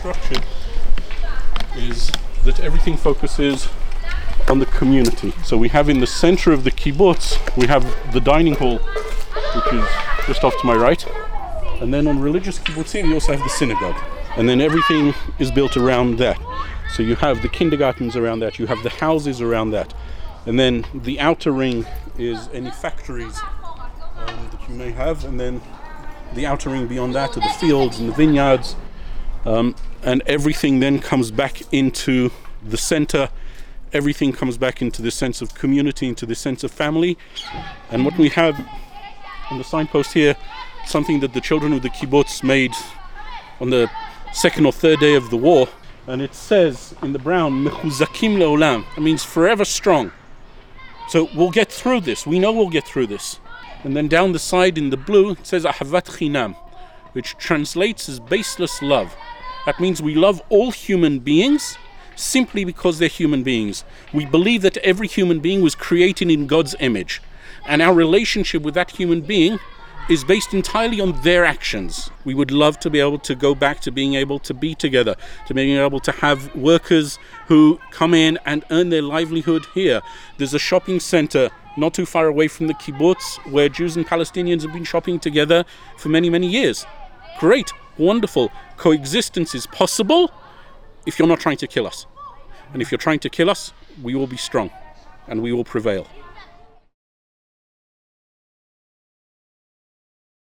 structured is that everything focuses on the community. So we have in the center of the kibbutz, we have the dining hall, which is just off to my right. And then on religious kibbutzim, you also have the synagogue. And then everything is built around that. So you have the kindergartens around that, you have the houses around that. And then the outer ring is any factories um, that you may have. And then the outer ring beyond that are the fields and the vineyards. Um, and everything then comes back into the center. Everything comes back into this sense of community, into this sense of family. And what we have on the signpost here, something that the children of the kibbutz made on the second or third day of the war. And it says in the brown, Mechuzakim leolam. It means forever strong. So we'll get through this. We know we'll get through this. And then down the side in the blue, it says Ahavat Chinam, which translates as baseless love. That means we love all human beings simply because they're human beings. We believe that every human being was created in God's image. And our relationship with that human being is based entirely on their actions. We would love to be able to go back to being able to be together, to being able to have workers who come in and earn their livelihood here. There's a shopping center not too far away from the kibbutz where Jews and Palestinians have been shopping together for many, many years. Great, wonderful. Coexistence is possible if you're not trying to kill us. And if you're trying to kill us, we will be strong and we will prevail.